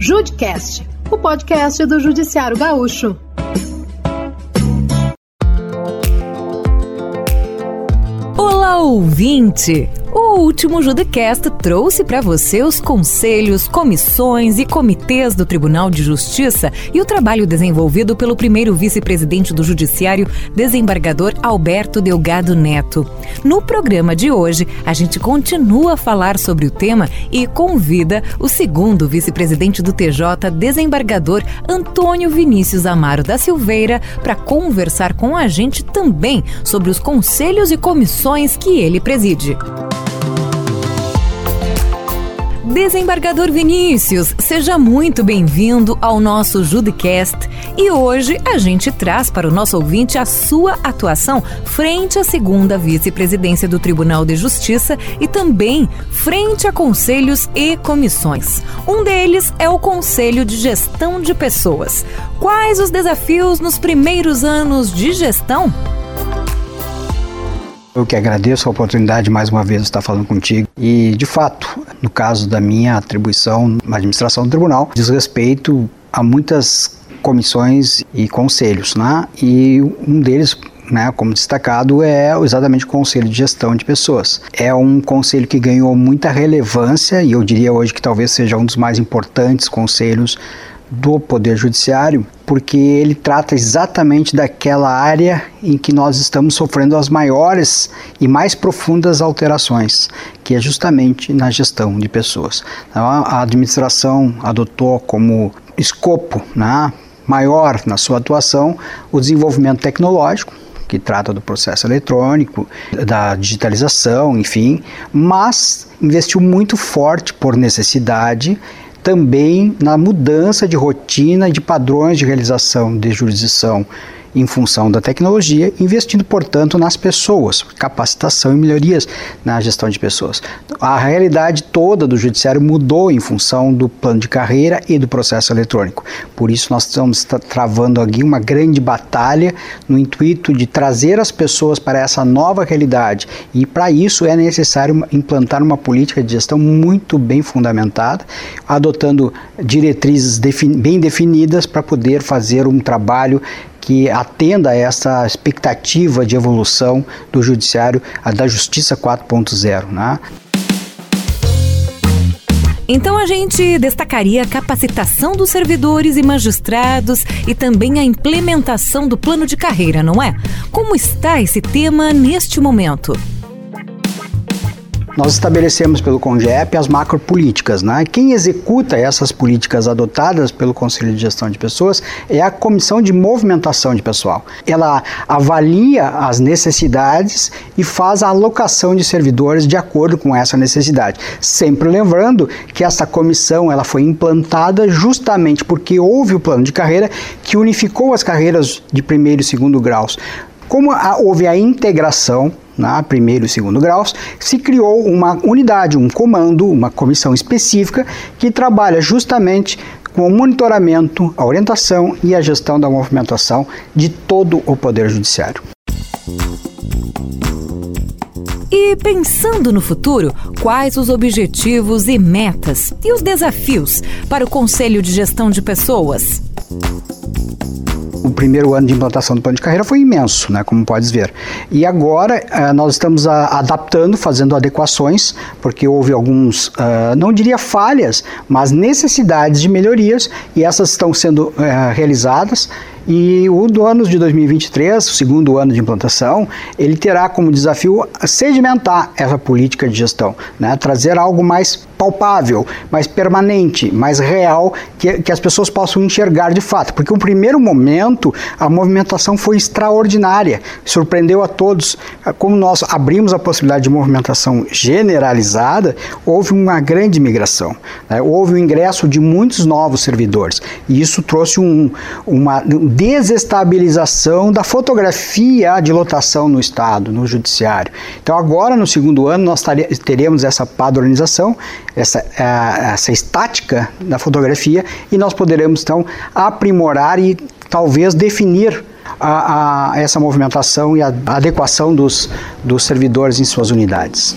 Judcast, o podcast do Judiciário Gaúcho. Olá, ouvinte! O último Judicast trouxe para você os conselhos, comissões e comitês do Tribunal de Justiça e o trabalho desenvolvido pelo primeiro vice-presidente do Judiciário, desembargador Alberto Delgado Neto. No programa de hoje, a gente continua a falar sobre o tema e convida o segundo vice-presidente do TJ, desembargador Antônio Vinícius Amaro da Silveira, para conversar com a gente também sobre os conselhos e comissões que ele preside. Desembargador Vinícius, seja muito bem-vindo ao nosso Judicast. E hoje a gente traz para o nosso ouvinte a sua atuação frente à segunda vice-presidência do Tribunal de Justiça e também frente a conselhos e comissões. Um deles é o Conselho de Gestão de Pessoas. Quais os desafios nos primeiros anos de gestão? Eu que agradeço a oportunidade mais uma vez de estar falando contigo. E, de fato, no caso da minha atribuição na administração do tribunal, diz respeito a muitas comissões e conselhos, né? E um deles né, como destacado, é exatamente o Conselho de Gestão de Pessoas. É um conselho que ganhou muita relevância e eu diria hoje que talvez seja um dos mais importantes conselhos do Poder Judiciário, porque ele trata exatamente daquela área em que nós estamos sofrendo as maiores e mais profundas alterações, que é justamente na gestão de pessoas. Então, a administração adotou como escopo né, maior na sua atuação o desenvolvimento tecnológico, que trata do processo eletrônico, da digitalização, enfim, mas investiu muito forte por necessidade também na mudança de rotina e de padrões de realização de jurisdição em função da tecnologia, investindo, portanto, nas pessoas, capacitação e melhorias na gestão de pessoas. A realidade toda do judiciário mudou em função do plano de carreira e do processo eletrônico. Por isso, nós estamos travando aqui uma grande batalha no intuito de trazer as pessoas para essa nova realidade. E, para isso, é necessário implantar uma política de gestão muito bem fundamentada, adotando diretrizes bem definidas para poder fazer um trabalho que atenda a essa expectativa de evolução do judiciário, da justiça 4.0, né? Então a gente destacaria a capacitação dos servidores e magistrados e também a implementação do plano de carreira, não é? Como está esse tema neste momento? Nós estabelecemos pelo CONGEP as macropolíticas. Né? Quem executa essas políticas adotadas pelo Conselho de Gestão de Pessoas é a Comissão de Movimentação de Pessoal. Ela avalia as necessidades e faz a alocação de servidores de acordo com essa necessidade. Sempre lembrando que essa comissão ela foi implantada justamente porque houve o plano de carreira que unificou as carreiras de primeiro e segundo graus. Como houve a integração na primeiro e segundo graus, se criou uma unidade, um comando, uma comissão específica que trabalha justamente com o monitoramento, a orientação e a gestão da movimentação de todo o Poder Judiciário. E pensando no futuro, quais os objetivos e metas e os desafios para o Conselho de Gestão de Pessoas? O primeiro ano de implantação do plano de carreira foi imenso, né, como podes ver. E agora uh, nós estamos adaptando, fazendo adequações, porque houve alguns, uh, não diria falhas, mas necessidades de melhorias, e essas estão sendo uh, realizadas e o do ano de 2023, o segundo ano de implantação, ele terá como desafio sedimentar essa política de gestão, né? trazer algo mais palpável, mais permanente, mais real, que, que as pessoas possam enxergar de fato. Porque o primeiro momento, a movimentação foi extraordinária, surpreendeu a todos. Como nós abrimos a possibilidade de movimentação generalizada, houve uma grande migração. Né? Houve o ingresso de muitos novos servidores. E isso trouxe um, uma desestabilização da fotografia de lotação no Estado, no Judiciário. Então, agora, no segundo ano, nós teremos essa padronização, essa, essa estática da fotografia, e nós poderemos, então, aprimorar e talvez definir a, a, essa movimentação e a adequação dos, dos servidores em suas unidades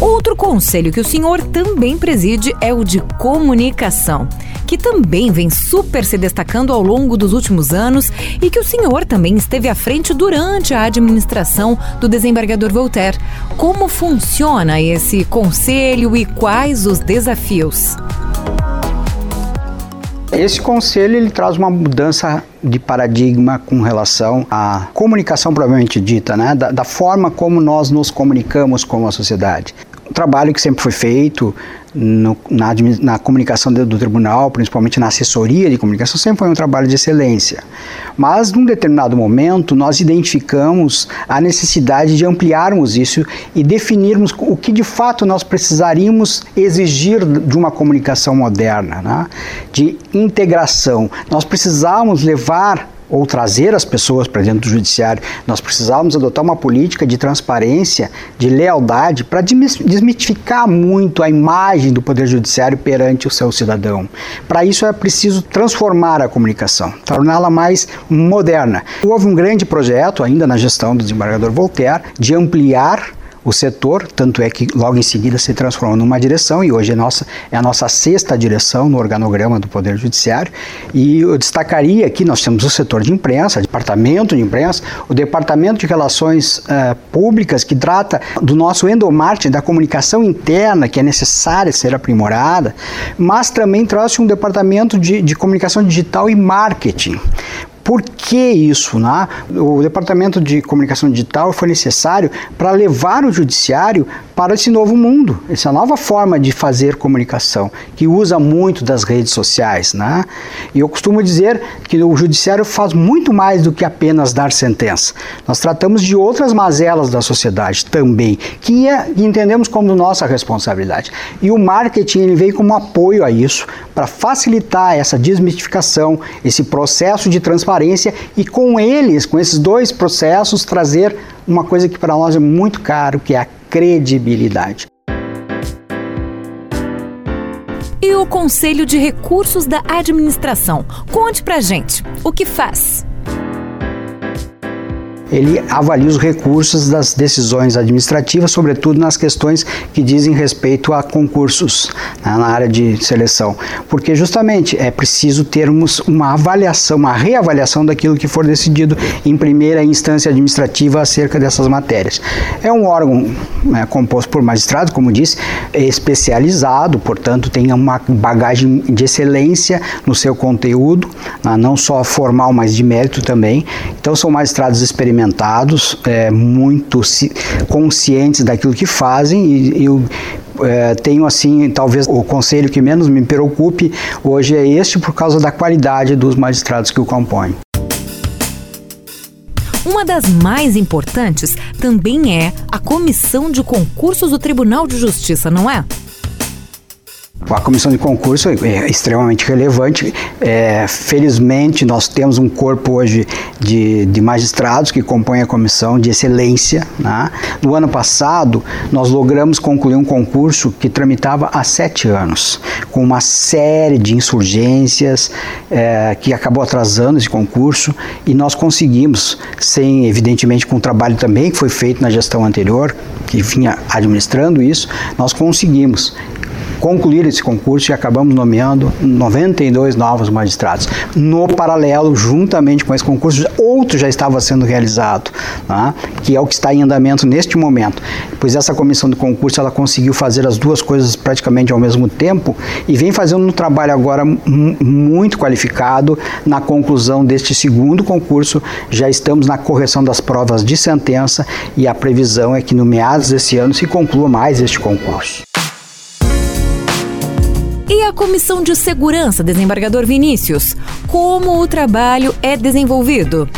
Outro conselho que o senhor também preside é o de comunicação, que também vem super se destacando ao longo dos últimos anos e que o senhor também esteve à frente durante a administração do desembargador Voltaire. Como funciona esse conselho e quais os desafios? Esse conselho ele traz uma mudança de paradigma com relação à comunicação propriamente dita, né? da, da forma como nós nos comunicamos com a sociedade. Trabalho que sempre foi feito no, na, na, comunicação do, do, tribunal, principalmente na assessoria de comunicação, sempre foi um trabalho de excelência. Mas, num determinado momento, nós identificamos a necessidade de ampliarmos isso e definirmos o que de fato nós precisaríamos exigir de uma comunicação moderna, né? de integração. Nós precisávamos levar ou trazer as pessoas para dentro do judiciário, nós precisávamos adotar uma política de transparência, de lealdade, para desmitificar muito a imagem do Poder Judiciário perante o seu cidadão. Para isso é preciso transformar a comunicação, torná-la mais moderna. Houve um grande projeto, ainda na gestão do desembargador Voltaire, de ampliar o setor, tanto é que logo em seguida se transformou numa direção e hoje é, nossa, é a nossa sexta direção no organograma do Poder Judiciário. E eu destacaria aqui, nós temos o setor de imprensa, departamento de imprensa, o departamento de relações uh, públicas que trata do nosso endomarketing, da comunicação interna que é necessária ser aprimorada, mas também trouxe um departamento de, de comunicação digital e marketing por que isso? Né? O Departamento de Comunicação Digital foi necessário para levar o judiciário para esse novo mundo, essa nova forma de fazer comunicação, que usa muito das redes sociais. Né? E eu costumo dizer que o judiciário faz muito mais do que apenas dar sentença. Nós tratamos de outras mazelas da sociedade também, que é, entendemos como nossa responsabilidade. E o marketing ele veio como apoio a isso, para facilitar essa desmistificação, esse processo de transparência transparência e com eles, com esses dois processos, trazer uma coisa que para nós é muito caro, que é a credibilidade. E o Conselho de Recursos da Administração? Conte pra gente, o que faz? Ele avalia os recursos das decisões administrativas, sobretudo nas questões que dizem respeito a concursos né, na área de seleção, porque justamente é preciso termos uma avaliação, uma reavaliação daquilo que for decidido em primeira instância administrativa acerca dessas matérias. É um órgão né, composto por magistrados, como disse, especializado, portanto tem uma bagagem de excelência no seu conteúdo, né, não só formal, mas de mérito também. Então são magistrados experimentados experimentados, é, muito conscientes daquilo que fazem e eu é, tenho assim, talvez o conselho que menos me preocupe hoje é este por causa da qualidade dos magistrados que o compõem. Uma das mais importantes também é a comissão de concursos do Tribunal de Justiça, não é? A comissão de concurso é extremamente relevante. É, felizmente, nós temos um corpo hoje de, de magistrados que compõem a comissão de excelência. Né? No ano passado, nós logramos concluir um concurso que tramitava há sete anos, com uma série de insurgências é, que acabou atrasando esse concurso e nós conseguimos, sem evidentemente com o trabalho também que foi feito na gestão anterior, que vinha administrando isso, nós conseguimos concluir esse concurso e acabamos nomeando 92 novos magistrados. No paralelo, juntamente com esse concurso, outro já estava sendo realizado, né, que é o que está em andamento neste momento. Pois essa comissão de concurso ela conseguiu fazer as duas coisas praticamente ao mesmo tempo e vem fazendo um trabalho agora muito qualificado na conclusão deste segundo concurso. Já estamos na correção das provas de sentença e a previsão é que no meados desse ano se conclua mais este concurso. E a Comissão de Segurança, desembargador Vinícius? Como o trabalho é desenvolvido?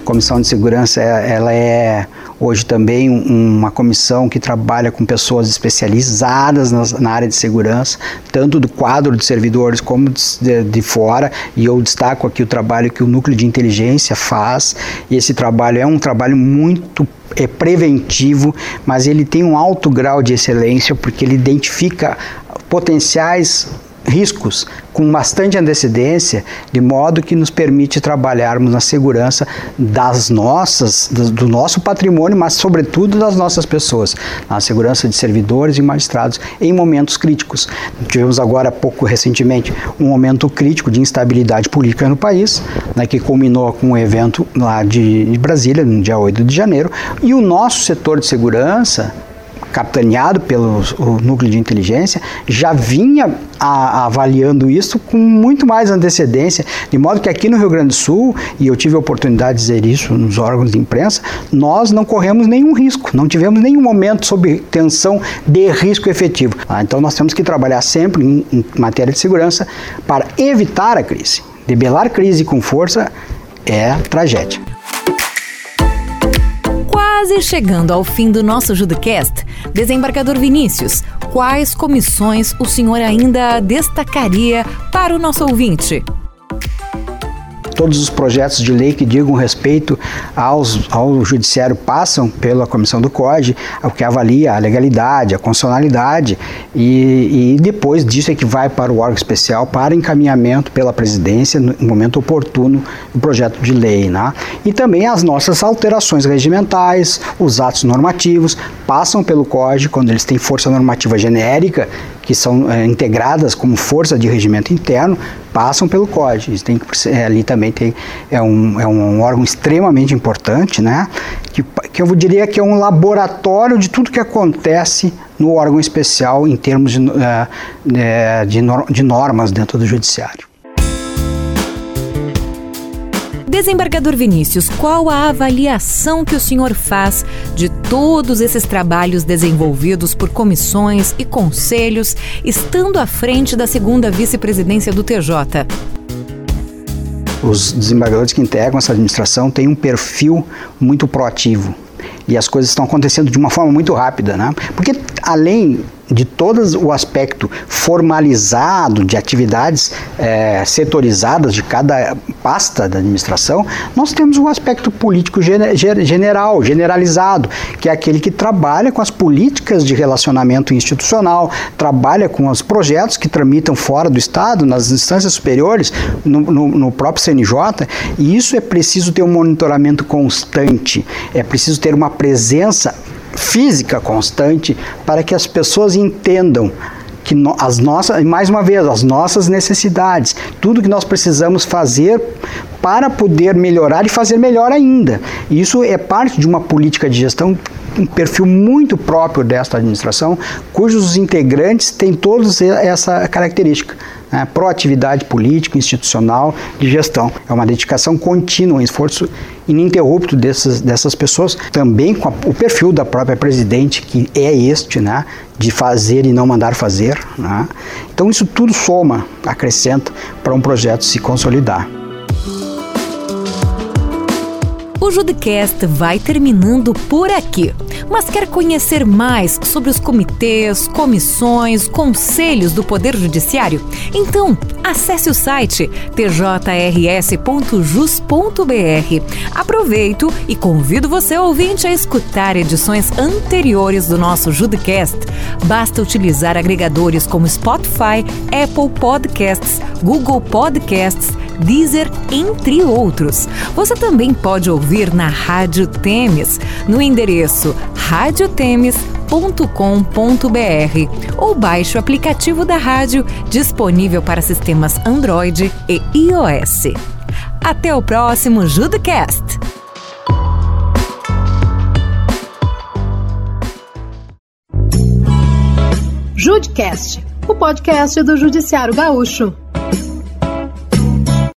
A Comissão de Segurança, ela é hoje também uma comissão que trabalha com pessoas especializadas na, área de segurança, tanto do quadro de servidores como de, fora, e eu destaco aqui o trabalho que o núcleo de inteligência faz, e esse trabalho é um trabalho muito é preventivo, mas ele tem um alto grau de excelência porque ele identifica potenciais riscos com bastante antecedência, de modo que nos permite trabalharmos na segurança das nossas, do nosso patrimônio, mas sobretudo das nossas pessoas, na segurança de servidores e magistrados em momentos críticos. Tivemos agora, pouco recentemente, um momento crítico de instabilidade política no país, né, que culminou com um evento lá de Brasília, no dia 8 de janeiro, e o nosso setor de segurança capitaneado pelo núcleo de inteligência, já vinha a, avaliando isso com muito mais antecedência, de modo que aqui no Rio Grande do Sul, e eu tive a oportunidade de dizer isso nos órgãos de imprensa, nós não corremos nenhum risco, não tivemos nenhum momento sob tensão de risco efetivo. Ah, então nós temos que trabalhar sempre em, em matéria de segurança para evitar a crise. Debelar crise com força é tragédia quase chegando ao fim do nosso JudoCast, desembargador Vinícius, quais comissões o senhor ainda destacaria para o nosso ouvinte? Todos os projetos de lei que digam respeito aos, ao judiciário passam pela comissão do CODE, o que avalia a legalidade, a constitucionalidade e, e, depois disso é que vai para o órgão especial para encaminhamento pela presidência no momento oportuno do projeto de lei. Né? E também as nossas alterações regimentais, os atos normativos passam pelo CODE quando eles têm força normativa genérica que são é, integradas como força de regimento interno, passam pelo COD. Tem que, é, ali também tem, é, um, é um órgão extremamente importante, né? que, que eu diria que é um laboratório de tudo que acontece no órgão especial em termos de, é, de, de normas dentro do judiciário. Desembargador Vinícius, qual a avaliação que o senhor faz de todos esses trabalhos desenvolvidos por comissões e conselhos, estando à frente da segunda vice-presidência do TJ? Os desembargadores que integram essa administração têm um perfil muito proativo e as coisas estão acontecendo de uma forma muito rápida, né? Porque além de todo o aspecto formalizado de atividades é, setorizadas de cada pasta da administração, nós temos um aspecto político general, generalizado, que é aquele que trabalha com as políticas de relacionamento institucional, trabalha com os projetos que tramitam fora do Estado, nas instâncias superiores, no, no, no próprio CNJ, e isso é preciso ter um monitoramento constante, é preciso ter uma presença física constante para que as pessoas entendam que as nossas, mais uma vez, as nossas necessidades, tudo que nós precisamos fazer para poder melhorar e fazer melhor ainda. Isso é parte de uma política de gestão um perfil muito próprio desta administração, cujos integrantes têm todos essa característica. Né? Proatividade política, institucional, de gestão. É uma dedicação contínua, um esforço ininterrupto dessas, dessas pessoas, também com a, o perfil da própria presidente, que é este, né? de fazer e não mandar fazer. Né? Então, isso tudo soma, acrescenta para um projeto se consolidar. O Judicast vai terminando por aqui. Mas quer conhecer mais sobre os comitês, comissões, conselhos do Poder Judiciário? Então, acesse o site tjrs.jus.br. Aproveito e convido você, ouvinte, a escutar edições anteriores do nosso Judicast. Basta utilizar agregadores como Spotify, Apple Podcasts, Google Podcasts, Deezer, entre outros. Você também pode ouvir na Rádio Temes, no endereço radiotemes.com.br ou baixe o aplicativo da rádio disponível para sistemas Android e iOS. Até o próximo JudoCast! Judcast, o podcast do Judiciário Gaúcho.